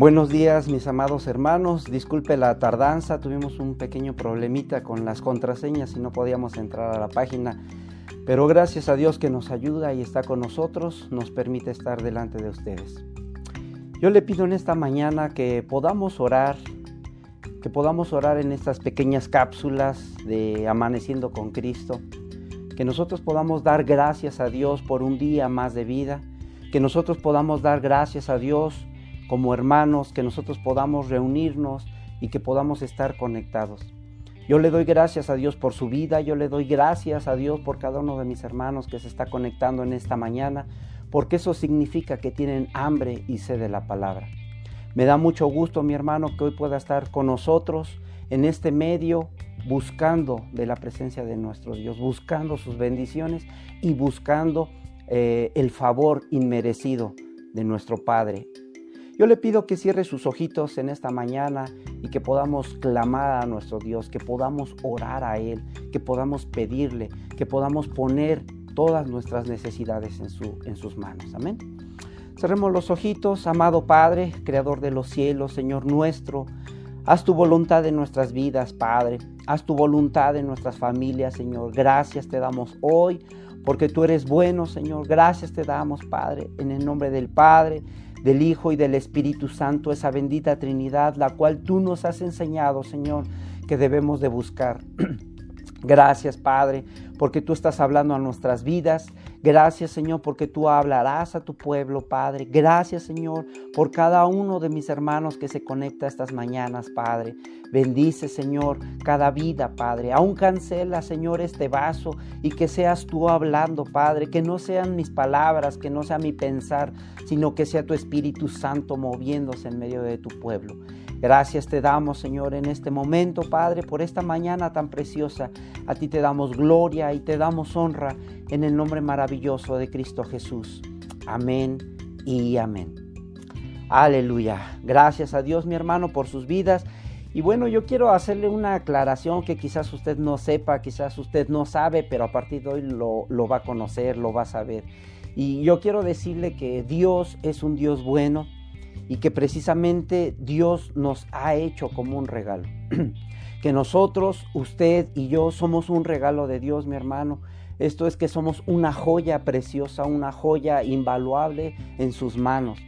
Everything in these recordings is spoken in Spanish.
Buenos días mis amados hermanos, disculpe la tardanza, tuvimos un pequeño problemita con las contraseñas y no podíamos entrar a la página, pero gracias a Dios que nos ayuda y está con nosotros, nos permite estar delante de ustedes. Yo le pido en esta mañana que podamos orar, que podamos orar en estas pequeñas cápsulas de amaneciendo con Cristo, que nosotros podamos dar gracias a Dios por un día más de vida, que nosotros podamos dar gracias a Dios como hermanos, que nosotros podamos reunirnos y que podamos estar conectados. Yo le doy gracias a Dios por su vida, yo le doy gracias a Dios por cada uno de mis hermanos que se está conectando en esta mañana, porque eso significa que tienen hambre y sed de la palabra. Me da mucho gusto, mi hermano, que hoy pueda estar con nosotros en este medio, buscando de la presencia de nuestro Dios, buscando sus bendiciones y buscando eh, el favor inmerecido de nuestro Padre yo le pido que cierre sus ojitos en esta mañana y que podamos clamar a nuestro Dios, que podamos orar a Él, que podamos pedirle, que podamos poner todas nuestras necesidades en, su, en sus manos. Amén. Cerremos los ojitos, amado Padre, Creador de los cielos, Señor nuestro. Haz tu voluntad en nuestras vidas, Padre. Haz tu voluntad en nuestras familias, Señor. Gracias te damos hoy porque tú eres bueno, Señor. Gracias te damos, Padre, en el nombre del Padre del Hijo y del Espíritu Santo, esa bendita Trinidad, la cual tú nos has enseñado, Señor, que debemos de buscar. Gracias, Padre, porque tú estás hablando a nuestras vidas. Gracias, Señor, porque tú hablarás a tu pueblo, Padre. Gracias, Señor, por cada uno de mis hermanos que se conecta estas mañanas, Padre. Bendice, Señor, cada vida, Padre. Aún cancela, Señor, este vaso y que seas tú hablando, Padre. Que no sean mis palabras, que no sea mi pensar, sino que sea tu Espíritu Santo moviéndose en medio de tu pueblo. Gracias te damos, Señor, en este momento, Padre, por esta mañana tan preciosa. A ti te damos gloria y te damos honra en el nombre maravilloso de Cristo Jesús. Amén y amén. Aleluya. Gracias a Dios, mi hermano, por sus vidas. Y bueno, yo quiero hacerle una aclaración que quizás usted no sepa, quizás usted no sabe, pero a partir de hoy lo, lo va a conocer, lo va a saber. Y yo quiero decirle que Dios es un Dios bueno y que precisamente Dios nos ha hecho como un regalo. que nosotros, usted y yo somos un regalo de Dios, mi hermano. Esto es que somos una joya preciosa, una joya invaluable en sus manos.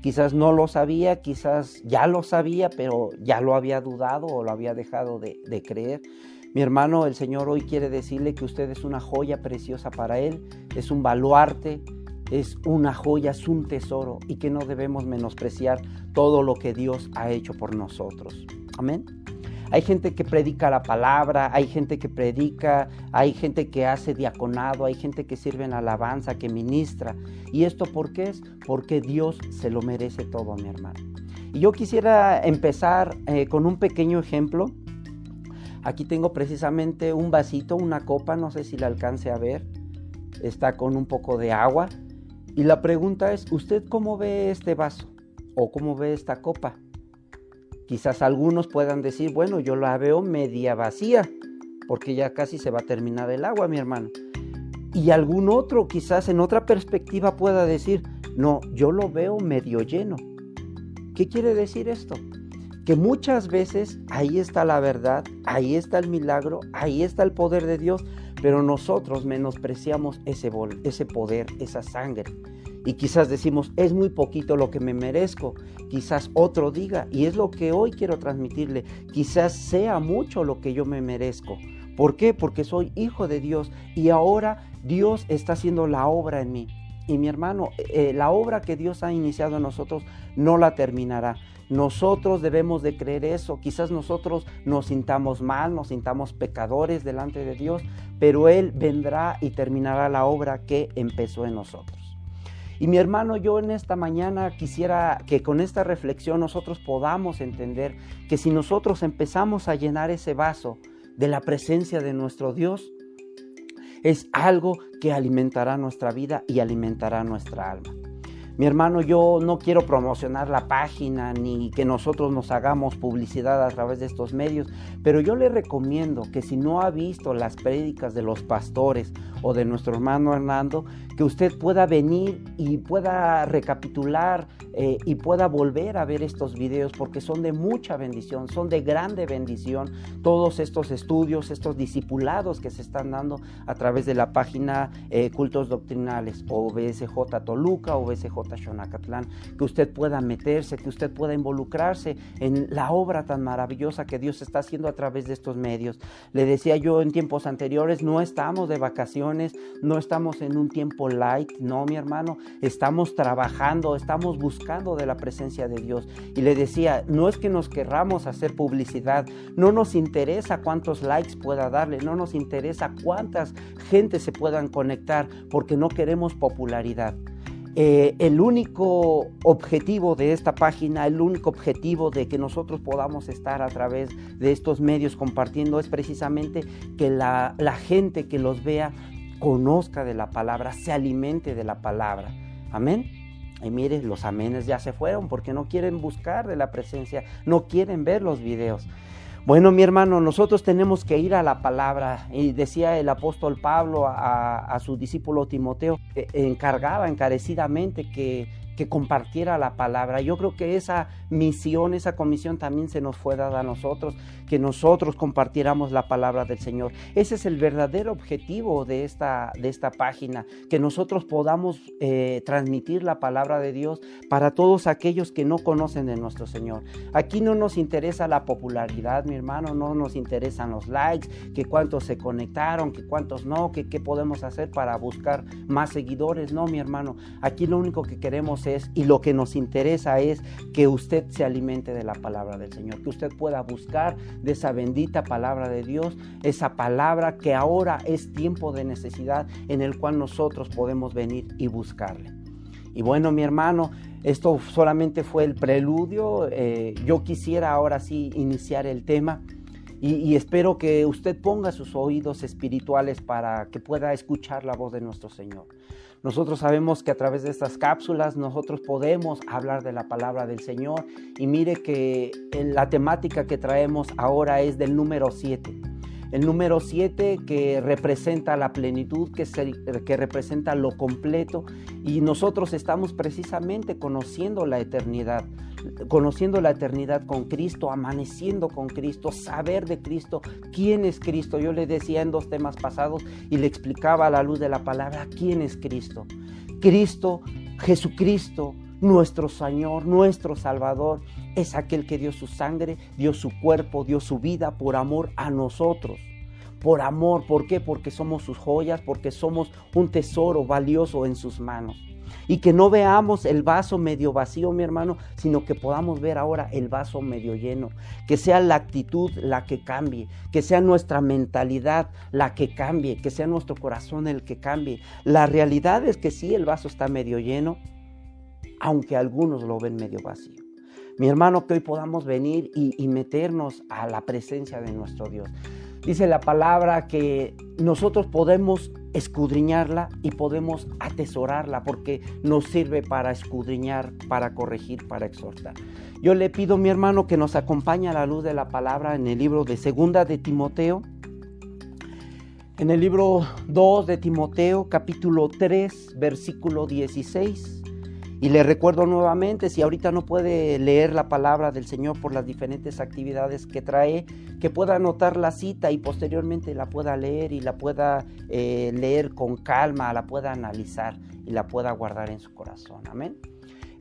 Quizás no lo sabía, quizás ya lo sabía, pero ya lo había dudado o lo había dejado de, de creer. Mi hermano, el Señor hoy quiere decirle que usted es una joya preciosa para Él, es un baluarte, es una joya, es un tesoro y que no debemos menospreciar todo lo que Dios ha hecho por nosotros. Amén. Hay gente que predica la palabra, hay gente que predica, hay gente que hace diaconado, hay gente que sirve en alabanza, que ministra. ¿Y esto por qué es? Porque Dios se lo merece todo, mi hermano. Y yo quisiera empezar eh, con un pequeño ejemplo. Aquí tengo precisamente un vasito, una copa, no sé si la alcance a ver. Está con un poco de agua. Y la pregunta es, ¿usted cómo ve este vaso? ¿O cómo ve esta copa? Quizás algunos puedan decir, bueno, yo la veo media vacía, porque ya casi se va a terminar el agua, mi hermano. Y algún otro, quizás en otra perspectiva, pueda decir, no, yo lo veo medio lleno. ¿Qué quiere decir esto? Que muchas veces ahí está la verdad, ahí está el milagro, ahí está el poder de Dios, pero nosotros menospreciamos ese, ese poder, esa sangre. Y quizás decimos, es muy poquito lo que me merezco. Quizás otro diga, y es lo que hoy quiero transmitirle, quizás sea mucho lo que yo me merezco. ¿Por qué? Porque soy hijo de Dios y ahora Dios está haciendo la obra en mí. Y mi hermano, eh, la obra que Dios ha iniciado en nosotros no la terminará. Nosotros debemos de creer eso. Quizás nosotros nos sintamos mal, nos sintamos pecadores delante de Dios, pero Él vendrá y terminará la obra que empezó en nosotros. Y mi hermano, yo en esta mañana quisiera que con esta reflexión nosotros podamos entender que si nosotros empezamos a llenar ese vaso de la presencia de nuestro Dios, es algo que alimentará nuestra vida y alimentará nuestra alma. Mi hermano, yo no quiero promocionar la página ni que nosotros nos hagamos publicidad a través de estos medios, pero yo le recomiendo que si no ha visto las prédicas de los pastores o de nuestro hermano Hernando, que usted pueda venir y pueda recapitular eh, y pueda volver a ver estos videos porque son de mucha bendición, son de grande bendición todos estos estudios, estos discipulados que se están dando a través de la página eh, Cultos Doctrinales o BSJ Toluca o BSJ Xonacatlán, que usted pueda meterse, que usted pueda involucrarse en la obra tan maravillosa que Dios está haciendo a través de estos medios. Le decía yo en tiempos anteriores, no estamos de vacaciones, no estamos en un tiempo light, no mi hermano, estamos trabajando, estamos buscando de la presencia de Dios. Y le decía, no es que nos querramos hacer publicidad, no nos interesa cuántos likes pueda darle, no nos interesa cuántas gente se puedan conectar, porque no queremos popularidad. Eh, el único objetivo de esta página, el único objetivo de que nosotros podamos estar a través de estos medios compartiendo es precisamente que la gente que los vea conozca de la palabra, se alimente de la palabra. Amén. Y mire, los amenes ya se fueron porque no quieren buscar de la presencia, no quieren ver los videos. Bueno, mi hermano, nosotros tenemos que ir a la palabra. Y decía el apóstol Pablo a, su discípulo Timoteo, encargaba encarecidamente que que compartiera la palabra. Yo creo que esa misión, esa comisión también se nos fue dada a nosotros, que nosotros compartiéramos la palabra del Señor. Ese es el verdadero objetivo de esta, de esta página, que nosotros podamos eh, transmitir la palabra de Dios para todos aquellos que no conocen de nuestro Señor. Aquí no nos interesa la popularidad, mi hermano, no nos interesan los likes, que cuántos se conectaron, que cuántos no, que qué podemos hacer para buscar más seguidores. No, mi hermano, aquí lo único que queremos y lo que nos interesa es que usted se alimente de la palabra del Señor, que usted pueda buscar de esa bendita palabra de Dios, esa palabra que ahora es tiempo de necesidad en el cual nosotros podemos venir y buscarle. Y bueno, mi hermano, esto solamente fue el preludio. Eh, yo quisiera ahora sí iniciar el tema y, espero que usted ponga sus oídos espirituales para que pueda escuchar la voz de nuestro Señor. Nosotros sabemos que a través de estas cápsulas nosotros podemos hablar de la palabra del Señor y mire que la temática que traemos ahora es del número 7. El número 7 que representa la plenitud, que, que representa lo completo y nosotros estamos precisamente conociendo la eternidad conociendo la eternidad con Cristo, amaneciendo con Cristo, saber de Cristo, quién es Cristo. Yo le decía en dos temas pasados y le explicaba a la luz de la palabra quién es Cristo. Cristo, Jesucristo, nuestro Señor, nuestro Salvador, es aquel que dio su sangre, dio su cuerpo, dio su vida por amor a nosotros. Por amor, ¿por qué? Porque somos sus joyas, porque somos un tesoro valioso en sus manos y que no veamos el vaso medio vacío, mi hermano, sino que podamos ver ahora el vaso medio lleno, que sea la actitud la que cambie, que sea nuestra mentalidad la que cambie, que sea nuestro corazón el que cambie. La realidad es que sí, el vaso está medio lleno, aunque algunos lo ven medio vacío. Mi hermano, que hoy podamos venir y, meternos a la presencia de nuestro Dios. Dice la palabra que nosotros podemos escudriñarla y podemos atesorarla porque nos sirve para escudriñar, para corregir, para exhortar. Yo le pido, mi hermano, que nos acompañe a la luz de la palabra en el libro de Segunda de Timoteo. En el libro 2 de Timoteo, capítulo 3, versículo 16. Y le recuerdo nuevamente, si ahorita no puede leer la palabra del Señor por las diferentes actividades que trae, que pueda anotar la cita y posteriormente la pueda leer y la pueda eh, leer con calma, la pueda analizar y la pueda guardar en su corazón. Amén.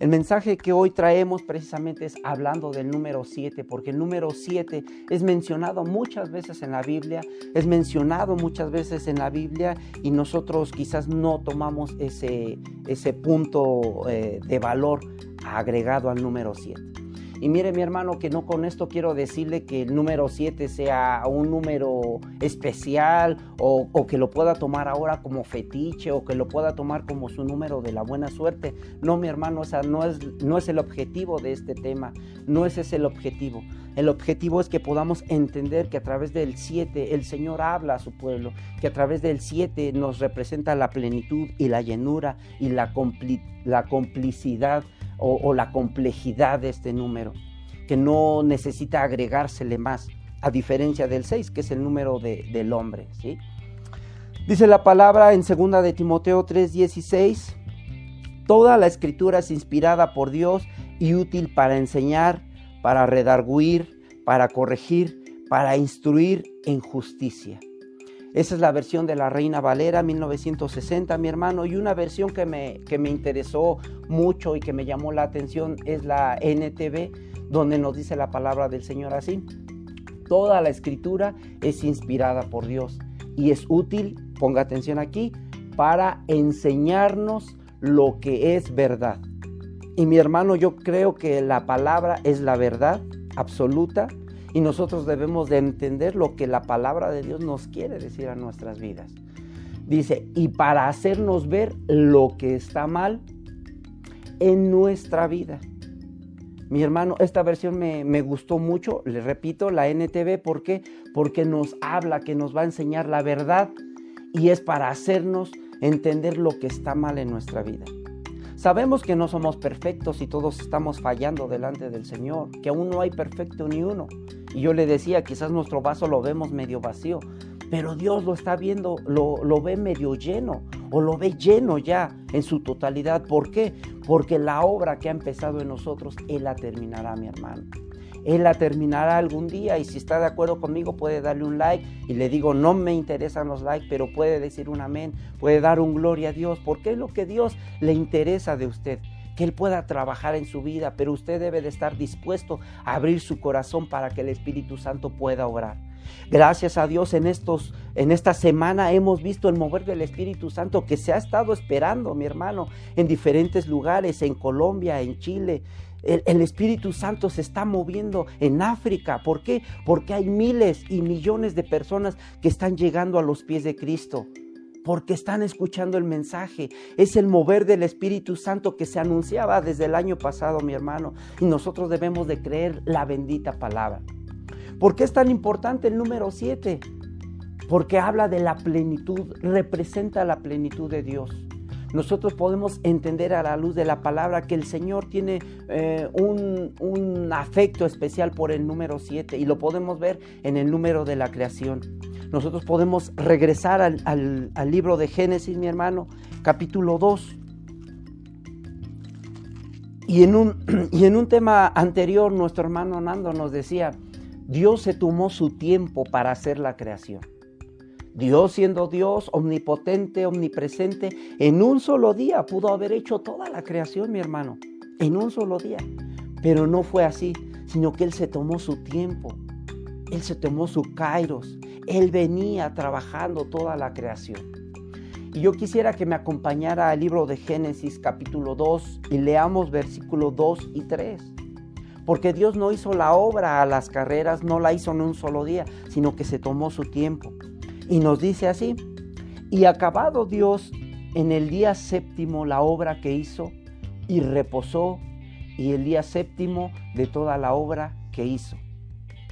El mensaje que hoy traemos precisamente es hablando del número 7, porque el número 7 es mencionado muchas veces en la Biblia, es mencionado muchas veces en la Biblia y nosotros quizás no tomamos ese, ese punto eh, de valor agregado al número 7. Y mire mi hermano que no con esto quiero decirle que el número 7 sea un número especial o, que lo pueda tomar ahora como fetiche o que lo pueda tomar como su número de la buena suerte. No mi hermano, o sea, no es, no es el objetivo de este tema, no ese es el objetivo. El objetivo es que podamos entender que a través del 7 el Señor habla a su pueblo, que a través del 7 nos representa la plenitud y la llenura y la, la complicidad o, la complejidad de este número, que no necesita agregársele más, a diferencia del 6, que es el número del hombre. ¿sí? Dice la palabra en 2 de Timoteo 3:16, toda la escritura es inspirada por Dios y útil para enseñar, para redarguir, para corregir, para instruir en justicia. Esa es la versión de la Reina Valera 1960, mi hermano, y una versión que me, que me interesó mucho y que me llamó la atención es la NTV, donde nos dice la palabra del Señor así. Toda la escritura es inspirada por Dios y es útil, ponga atención aquí, para enseñarnos lo que es verdad y mi hermano, yo creo que la palabra es la verdad absoluta y nosotros debemos de entender lo que la palabra de Dios nos quiere decir a nuestras vidas. Dice, y para hacernos ver lo que está mal en nuestra vida. Mi hermano, esta versión me, me, gustó mucho, le repito, la NTV, ¿por qué? Porque nos habla, que nos va a enseñar la verdad y es para hacernos entender lo que está mal en nuestra vida. Sabemos que no somos perfectos y todos estamos fallando delante del Señor, que aún no hay perfecto ni uno. Y yo le decía, quizás nuestro vaso lo vemos medio vacío, pero Dios lo está viendo, lo, lo ve medio lleno o lo ve lleno ya en su totalidad. ¿Por qué? Porque la obra que ha empezado en nosotros, Él la terminará, mi hermano. Él la terminará algún día y si está de acuerdo conmigo puede darle un like y le digo no me interesan los likes, pero puede decir un amén, puede dar un gloria a Dios, porque es lo que Dios le interesa de usted que Él pueda trabajar en su vida, pero usted debe de estar dispuesto a abrir su corazón para que el Espíritu Santo pueda obrar. Gracias a Dios en estos en esta semana hemos visto el mover del Espíritu Santo que se ha estado esperando, mi hermano, en diferentes lugares, en Colombia, en Chile, el, Espíritu Santo se está moviendo en África. ¿Por qué? Porque hay miles y millones de personas que están llegando a los pies de Cristo. Porque están escuchando el mensaje. Es el mover del Espíritu Santo que se anunciaba desde el año pasado, mi hermano. Y nosotros debemos de creer la bendita palabra. ¿Por qué es tan importante el número 7? Porque habla de la plenitud, representa la plenitud de Dios nosotros podemos entender a la luz de la palabra que el Señor tiene eh, un, afecto especial por el número 7 y lo podemos ver en el número de la creación. Nosotros podemos regresar al, libro de Génesis, mi hermano, capítulo 2. Y en, un, y en un tema anterior, nuestro hermano Nando nos decía, Dios se tomó su tiempo para hacer la creación. Dios siendo Dios, omnipotente, omnipresente, en un solo día pudo haber hecho toda la creación, mi hermano, en un solo día. Pero no fue así, sino que Él se tomó su tiempo, Él se tomó su kairos, Él venía trabajando toda la creación. Y yo quisiera que me acompañara al libro de Génesis capítulo 2 y leamos versículos 2 y 3. Porque Dios no hizo la obra a las carreras, no la hizo en un solo día, sino que se tomó su tiempo. Y nos dice así, y acabado Dios en el día séptimo la obra que hizo y reposó y el día séptimo de toda la obra que hizo.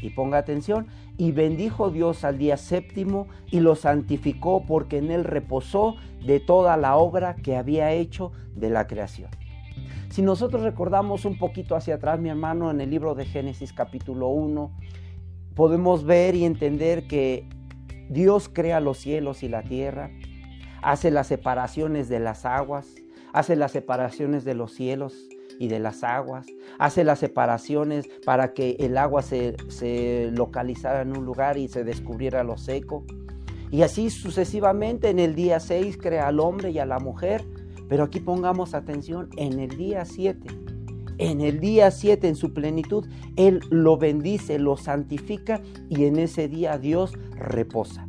Y ponga atención, y bendijo Dios al día séptimo y lo santificó porque en él reposó de toda la obra que había hecho de la creación. Si nosotros recordamos un poquito hacia atrás, mi hermano, en el libro de Génesis capítulo 1, podemos ver y entender que Dios crea los cielos y la tierra, hace las separaciones de las aguas, hace las separaciones de los cielos y de las aguas, hace las separaciones para que el agua se, localizara en un lugar y se descubriera lo seco. Y así sucesivamente en el día 6 crea al hombre y a la mujer, pero aquí pongamos atención en el día 7. En el día 7 en su plenitud, Él lo bendice, lo santifica y en ese día Dios reposa.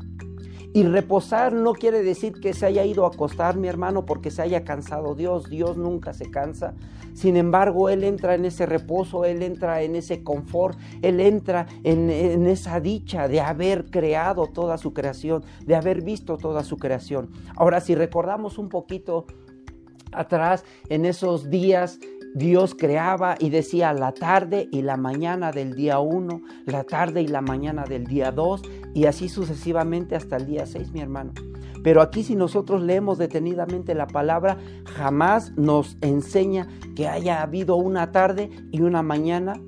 Y reposar no quiere decir que se haya ido a acostar, mi hermano, porque se haya cansado Dios. Dios nunca se cansa. Sin embargo, Él entra en ese reposo, Él entra en ese confort, Él entra en, en esa dicha de haber creado toda su creación, de haber visto toda su creación. Ahora, si recordamos un poquito atrás, en esos días Dios creaba y decía la tarde y la mañana del día 1, la tarde y la mañana del día 2 y así sucesivamente hasta el día 6, mi hermano. Pero aquí si nosotros leemos detenidamente la palabra, jamás nos enseña que haya habido una tarde y una mañana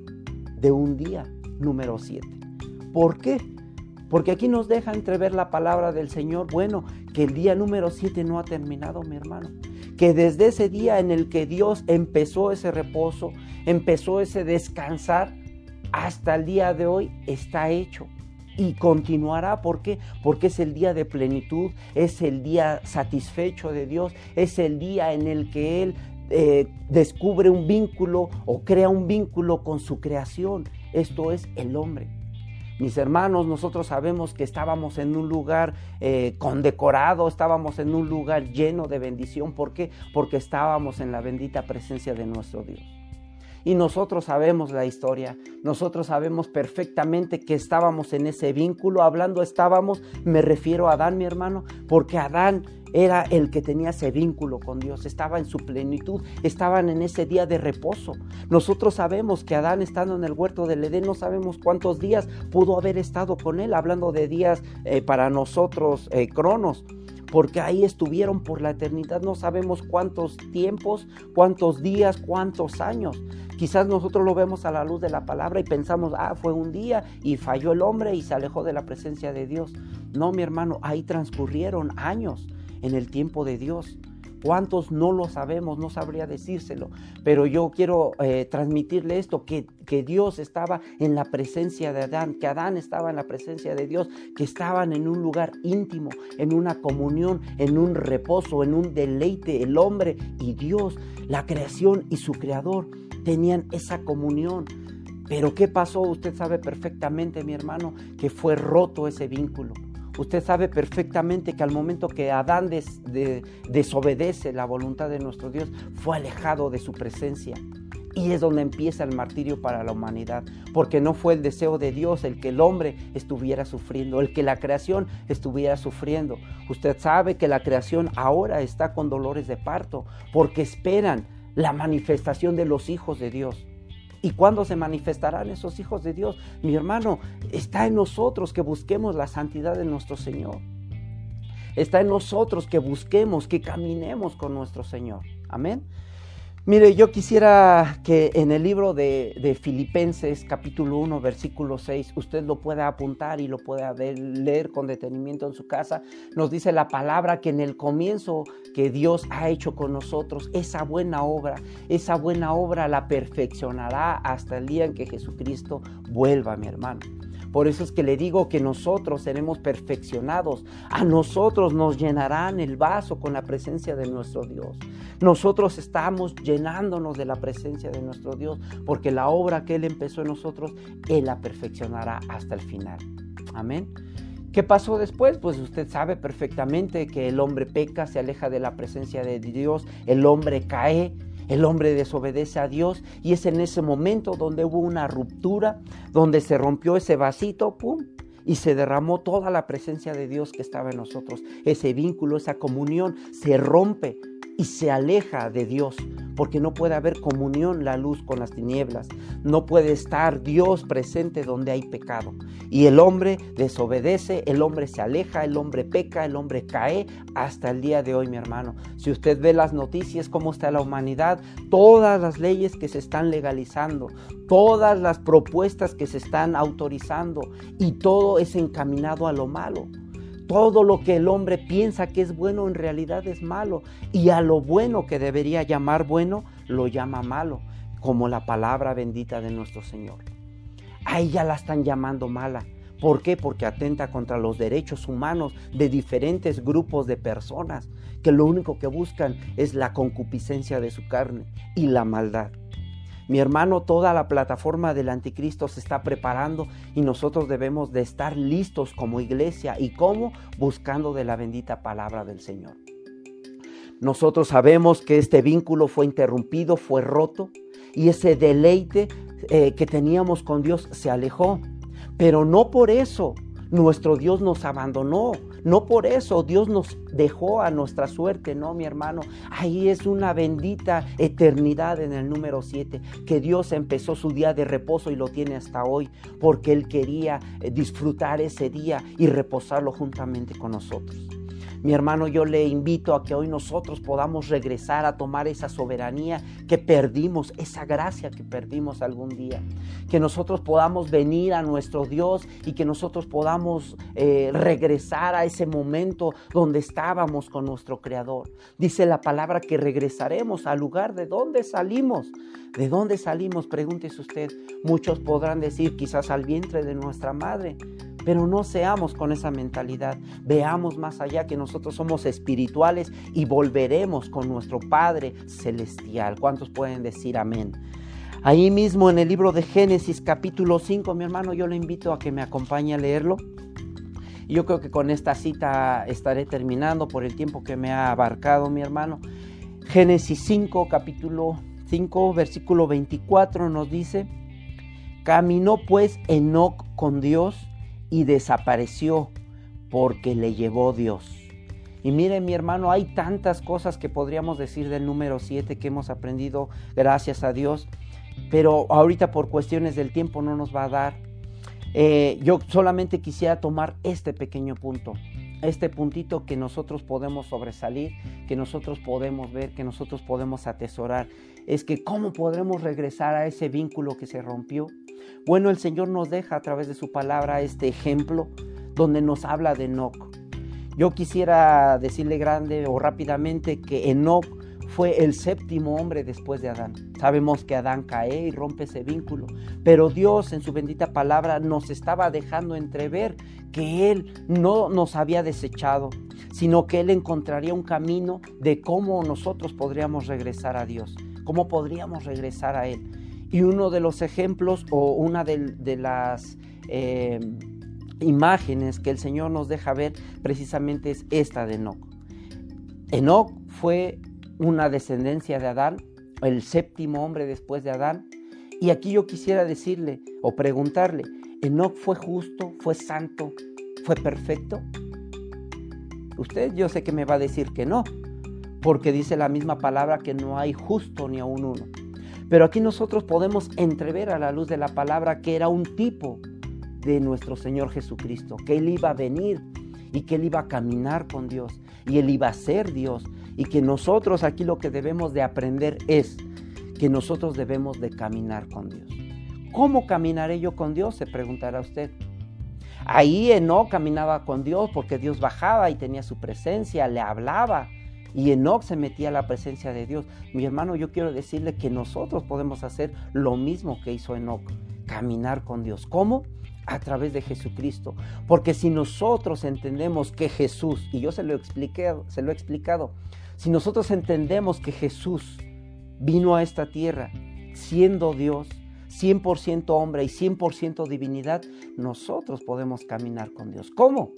de un día número 7. ¿Por qué? Porque aquí nos deja entrever la palabra del Señor, bueno, que el día número 7 no ha terminado, mi hermano que desde ese día en el que Dios empezó ese reposo, empezó ese descansar, hasta el día de hoy está hecho y continuará. ¿Por qué? Porque es el día de plenitud, es el día satisfecho de Dios, es el día en el que Él eh, descubre un vínculo o crea un vínculo con su creación. Esto es el hombre. Mis hermanos, nosotros sabemos que estábamos en un lugar eh, condecorado, estábamos en un lugar lleno de bendición. ¿Por qué? Porque estábamos en la bendita presencia de nuestro Dios. Y nosotros sabemos la historia, nosotros sabemos perfectamente que estábamos en ese vínculo, hablando estábamos, me refiero a Adán, mi hermano, porque Adán era el que tenía ese vínculo con Dios, estaba en su plenitud, estaban en ese día de reposo. Nosotros sabemos que Adán estando en el huerto del Edén, no sabemos cuántos días pudo haber estado con él, hablando de días eh, para nosotros eh, cronos porque ahí estuvieron por la eternidad. No sabemos cuántos tiempos, cuántos días, cuántos años. Quizás nosotros lo vemos a la luz de la palabra y pensamos, ah, fue un día y falló el hombre y se alejó de la presencia de Dios. No, mi hermano, ahí transcurrieron años en el tiempo de Dios. ¿Cuántos no lo sabemos? No sabría decírselo. Pero yo quiero eh, transmitirle esto, que, que Dios estaba en la presencia de Adán, que Adán estaba en la presencia de Dios, que estaban en un lugar íntimo, en una comunión, en un reposo, en un deleite. El hombre y Dios, la creación y su creador tenían esa comunión. Pero ¿qué pasó? Usted sabe perfectamente, mi hermano, que fue roto ese vínculo. Usted sabe perfectamente que al momento que Adán desobedece la voluntad de nuestro Dios, fue alejado de su presencia. Y es donde empieza el martirio para la humanidad, porque no fue el deseo de Dios el que el hombre estuviera sufriendo, el que la creación estuviera sufriendo. Usted sabe que la creación ahora está con dolores de parto, porque esperan la manifestación de los hijos de Dios. ¿Y cuándo se manifestarán esos hijos de Dios? Mi hermano, está en nosotros que busquemos la santidad de nuestro Señor. Está en nosotros que busquemos, que caminemos con nuestro Señor. Amén. Mire, yo quisiera que en el libro de, Filipenses capítulo 1 versículo 6 usted lo pueda apuntar y lo pueda leer con detenimiento en su casa. Nos dice la palabra que en el comienzo que Dios ha hecho con nosotros, esa buena obra, esa buena obra la perfeccionará hasta el día en que Jesucristo vuelva, mi hermano. Por eso es que le digo que nosotros seremos perfeccionados. A nosotros nos llenarán el vaso con la presencia de nuestro Dios. Nosotros estamos llenándonos de la presencia de nuestro Dios porque la obra que Él empezó en nosotros, Él la perfeccionará hasta el final. Amén. ¿Qué pasó después? Pues usted sabe perfectamente que el hombre peca, se aleja de la presencia de Dios, el hombre cae, el hombre desobedece a Dios y es en ese momento donde hubo una ruptura, donde se rompió ese vasito, ¡pum! Y se derramó toda la presencia de Dios que estaba en nosotros. Ese vínculo, esa comunión se rompe y se aleja de Dios, porque no puede haber comunión la luz con las tinieblas, no puede estar Dios presente donde hay pecado. Y el hombre desobedece, el hombre se aleja, el hombre peca, el hombre cae hasta el día de hoy, mi hermano. Si usted ve las noticias, cómo está la humanidad, todas las leyes que se están legalizando, todas las propuestas que se están autorizando y todo es encaminado a lo malo. Todo lo que el hombre piensa que es bueno en realidad es malo. Y a lo bueno que debería llamar bueno, lo llama malo, como la palabra bendita de nuestro Señor. A ella la están llamando mala. ¿Por qué? Porque atenta contra los derechos humanos de diferentes grupos de personas que lo único que buscan es la concupiscencia de su carne y la maldad. Mi hermano, toda la plataforma del anticristo se está preparando y nosotros debemos de estar listos como iglesia y como buscando de la bendita palabra del Señor. Nosotros sabemos que este vínculo fue interrumpido, fue roto y ese deleite eh, que teníamos con Dios se alejó. Pero no por eso nuestro Dios nos abandonó. No por eso Dios nos dejó a nuestra suerte, no, mi hermano. Ahí es una bendita eternidad en el número 7, que Dios empezó su día de reposo y lo tiene hasta hoy, porque Él quería eh, disfrutar ese día y reposarlo juntamente con nosotros. Mi hermano, yo le invito a que hoy nosotros podamos regresar a tomar esa soberanía que perdimos, esa gracia que perdimos algún día. Que nosotros podamos venir a nuestro Dios y que nosotros podamos eh, regresar a ese momento donde estábamos con nuestro Creador. Dice la palabra que regresaremos al lugar de donde salimos. ¿De dónde salimos? Pregúntese usted. Muchos podrán decir quizás al vientre de nuestra madre. Pero no seamos con esa mentalidad. Veamos más allá que nosotros somos espirituales y volveremos con nuestro Padre celestial. ¿Cuántos pueden decir amén? Ahí mismo en el libro de Génesis capítulo 5, mi hermano, yo le invito a que me acompañe a leerlo. Yo creo que con esta cita estaré terminando por el tiempo que me ha abarcado mi hermano. Génesis 5, capítulo 5, versículo 24 nos dice, caminó pues Enoc con Dios y desapareció porque le llevó Dios. Y miren mi hermano, hay tantas cosas que podríamos decir del número 7 que hemos aprendido gracias a Dios, pero ahorita por cuestiones del tiempo no nos va a dar. Eh, yo solamente quisiera tomar este pequeño punto, este puntito que nosotros podemos sobresalir, que nosotros podemos ver, que nosotros podemos atesorar, es que cómo podremos regresar a ese vínculo que se rompió. Bueno, el Señor nos deja a través de su palabra este ejemplo donde nos habla de Enoch. Yo quisiera decirle grande o rápidamente que Enoch fue el séptimo hombre después de Adán. Sabemos que Adán cae y rompe ese vínculo, pero Dios en su bendita palabra nos estaba dejando entrever que Él no nos había desechado, sino que Él encontraría un camino de cómo nosotros podríamos regresar a Dios, cómo podríamos regresar a Él. Y uno de los ejemplos o una de, las eh, imágenes que el Señor nos deja ver precisamente es esta de Enoch. Enoch fue una descendencia de Adán, el séptimo hombre después de Adán. Y aquí yo quisiera decirle o preguntarle, ¿Enoch fue justo, fue santo, fue perfecto? Usted yo sé que me va a decir que no, porque dice la misma palabra que no hay justo ni aún uno. Pero aquí nosotros podemos entrever a la luz de la palabra que era un tipo de nuestro Señor Jesucristo, que Él iba a venir y que Él iba a caminar con Dios y Él iba a ser Dios y que nosotros aquí lo que debemos de aprender es que nosotros debemos de caminar con Dios. ¿Cómo caminaré yo con Dios? Se preguntará usted. Ahí Enoch caminaba con Dios porque Dios bajaba y tenía su presencia, le hablaba, y Enoch se metía a la presencia de Dios. Mi hermano, yo quiero decirle que nosotros podemos hacer lo mismo que hizo Enoch, caminar con Dios. ¿Cómo? A través de Jesucristo. Porque si nosotros entendemos que Jesús, y yo se lo, expliqué, se lo he explicado, si nosotros entendemos que Jesús vino a esta tierra siendo Dios, 100% hombre y 100% divinidad, nosotros podemos caminar con Dios. ¿Cómo?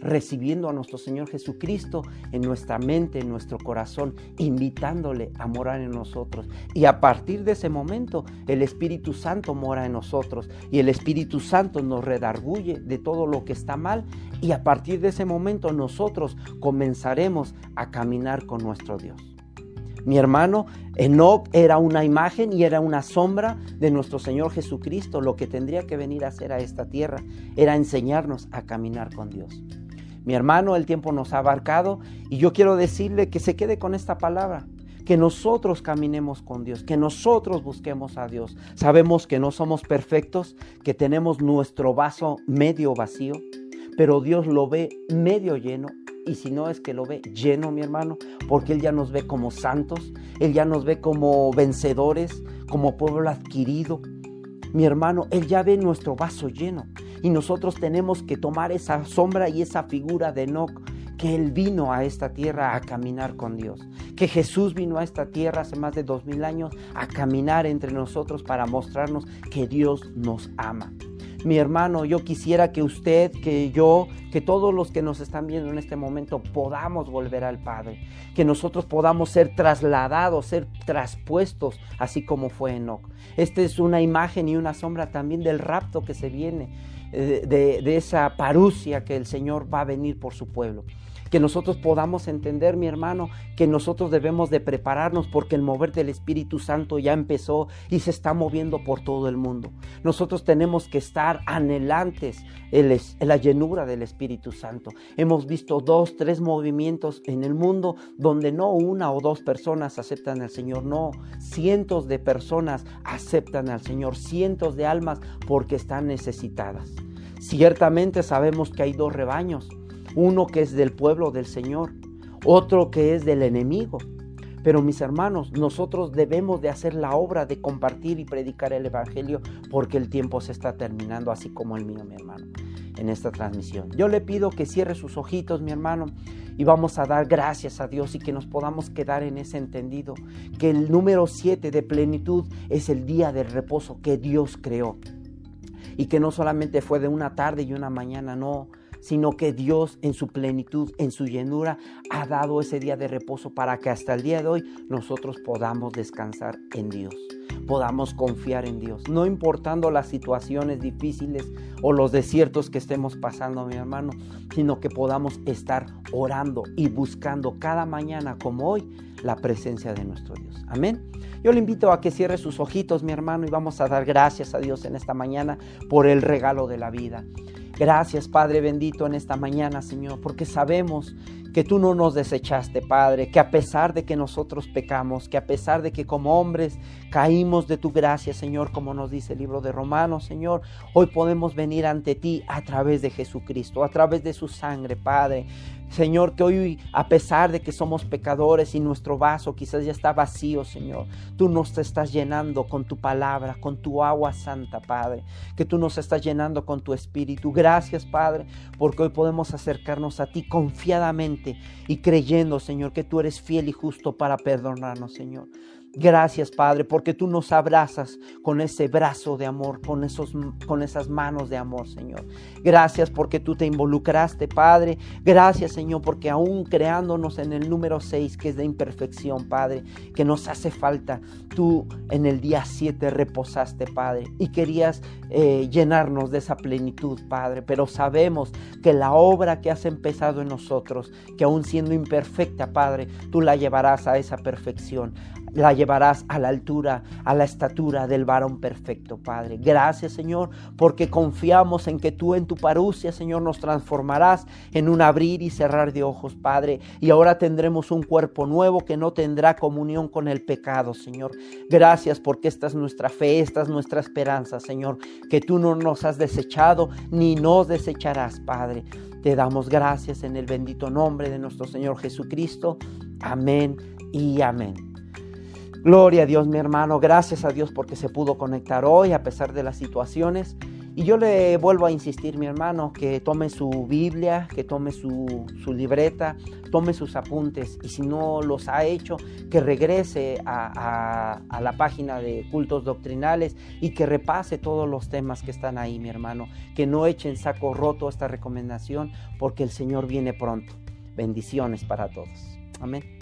Recibiendo a nuestro Señor Jesucristo en nuestra mente, en nuestro corazón, invitándole a morar en nosotros. Y a partir de ese momento, el Espíritu Santo mora en nosotros y el Espíritu Santo nos redarguye de todo lo que está mal y a partir de ese momento nosotros comenzaremos a caminar con nuestro Dios. Mi hermano, Enoch era una imagen y era una sombra de nuestro Señor Jesucristo. Lo que tendría que venir a hacer a esta tierra era enseñarnos a caminar con Dios. Mi hermano, el tiempo nos ha abarcado y yo quiero decirle que se quede con esta palabra, que nosotros caminemos con Dios, que nosotros busquemos a Dios. Sabemos que no somos perfectos, que tenemos nuestro vaso medio vacío, pero Dios lo ve medio lleno y si no es que lo ve lleno, mi hermano, porque Él ya nos ve como santos, Él ya nos ve como vencedores, como pueblo adquirido. Mi hermano, Él ya ve nuestro vaso lleno. Y nosotros tenemos que tomar esa sombra y esa figura de Enoch que Él vino a esta tierra a caminar con Dios, que Jesús vino a esta tierra hace más de dos mil años a caminar entre nosotros para mostrarnos que Dios nos ama. Mi hermano, yo quisiera que usted, que yo, que todos los que nos están viendo en este momento podamos volver al Padre, que nosotros podamos ser trasladados, ser traspuestos, así como fue Enoch. Esta es una imagen y una sombra también del rapto que se viene, eh, de, de esa parucia que el Señor va a venir por su pueblo que nosotros podamos entender, mi hermano, que nosotros debemos de prepararnos porque el mover del Espíritu Santo ya empezó y se está moviendo por todo el mundo. Nosotros tenemos que estar anhelantes en la llenura del Espíritu Santo. Hemos visto dos, tres movimientos en el mundo donde no una o dos personas aceptan al Señor, no, cientos de personas aceptan al Señor, cientos de almas porque están necesitadas. Ciertamente sabemos que hay dos rebaños, uno que es del pueblo del Señor, otro que es del enemigo. Pero mis hermanos, nosotros debemos de hacer la obra de compartir y predicar el Evangelio porque el tiempo se está terminando, así como el mío, mi hermano, en esta transmisión. Yo le pido que cierre sus ojitos, mi hermano, y vamos a dar gracias a Dios y que nos podamos quedar en ese entendido, que el número 7 de plenitud es el día del reposo que Dios creó. Y que no solamente fue de una tarde y una mañana, no, sino que Dios en su plenitud, en su llenura, ha dado ese día de reposo para que hasta el día de hoy nosotros podamos descansar en Dios, podamos confiar en Dios, no importando las situaciones difíciles o los desiertos que estemos pasando, mi hermano, sino que podamos estar orando y buscando cada mañana como hoy la presencia de nuestro Dios. Amén. Yo le invito a que cierre sus ojitos, mi hermano, y vamos a dar gracias a Dios en esta mañana por el regalo de la vida. Gracias, Padre bendito, en esta mañana, Señor, porque sabemos que tú no nos desechaste, Padre, que a pesar de que nosotros pecamos, que a pesar de que como hombres caímos de tu gracia, Señor, como nos dice el libro de Romanos, Señor, hoy podemos venir ante ti a través de Jesucristo, a través de su sangre, Padre. Señor, que hoy, a pesar de que somos pecadores y nuestro vaso quizás ya está vacío, Señor, tú nos estás llenando con tu palabra, con tu agua santa, Padre, que tú nos estás llenando con tu espíritu. Gracias, Padre, porque hoy podemos acercarnos a ti confiadamente y creyendo, Señor, que tú eres fiel y justo para perdonarnos, Señor. Gracias, Padre, porque tú nos abrazas con ese brazo de amor, con, esos, con esas manos de amor, Señor. Gracias porque tú te involucraste, Padre. Gracias, Señor, porque aún creándonos en el número 6, que es de imperfección, Padre, que nos hace falta, tú en el día 7 reposaste, Padre, y querías eh, llenarnos de esa plenitud, Padre. Pero sabemos que la obra que has empezado en nosotros, que aún siendo imperfecta, Padre, tú la llevarás a esa perfección la llevarás a la altura, a la estatura del varón perfecto, Padre. Gracias, Señor, porque confiamos en que tú en tu parucia, Señor, nos transformarás en un abrir y cerrar de ojos, Padre. Y ahora tendremos un cuerpo nuevo que no tendrá comunión con el pecado, Señor. Gracias porque esta es nuestra fe, esta es nuestra esperanza, Señor, que tú no nos has desechado ni nos desecharás, Padre. Te damos gracias en el bendito nombre de nuestro Señor Jesucristo. Amén y amén. Gloria a Dios, mi hermano. Gracias a Dios porque se pudo conectar hoy a pesar de las situaciones. Y yo le vuelvo a insistir, mi hermano, que tome su Biblia, que tome su, libreta, tome sus apuntes. Y si no los ha hecho, que regrese a, a la página de cultos doctrinales y que repase todos los temas que están ahí, mi hermano. Que no echen saco roto esta recomendación porque el Señor viene pronto. Bendiciones para todos. Amén.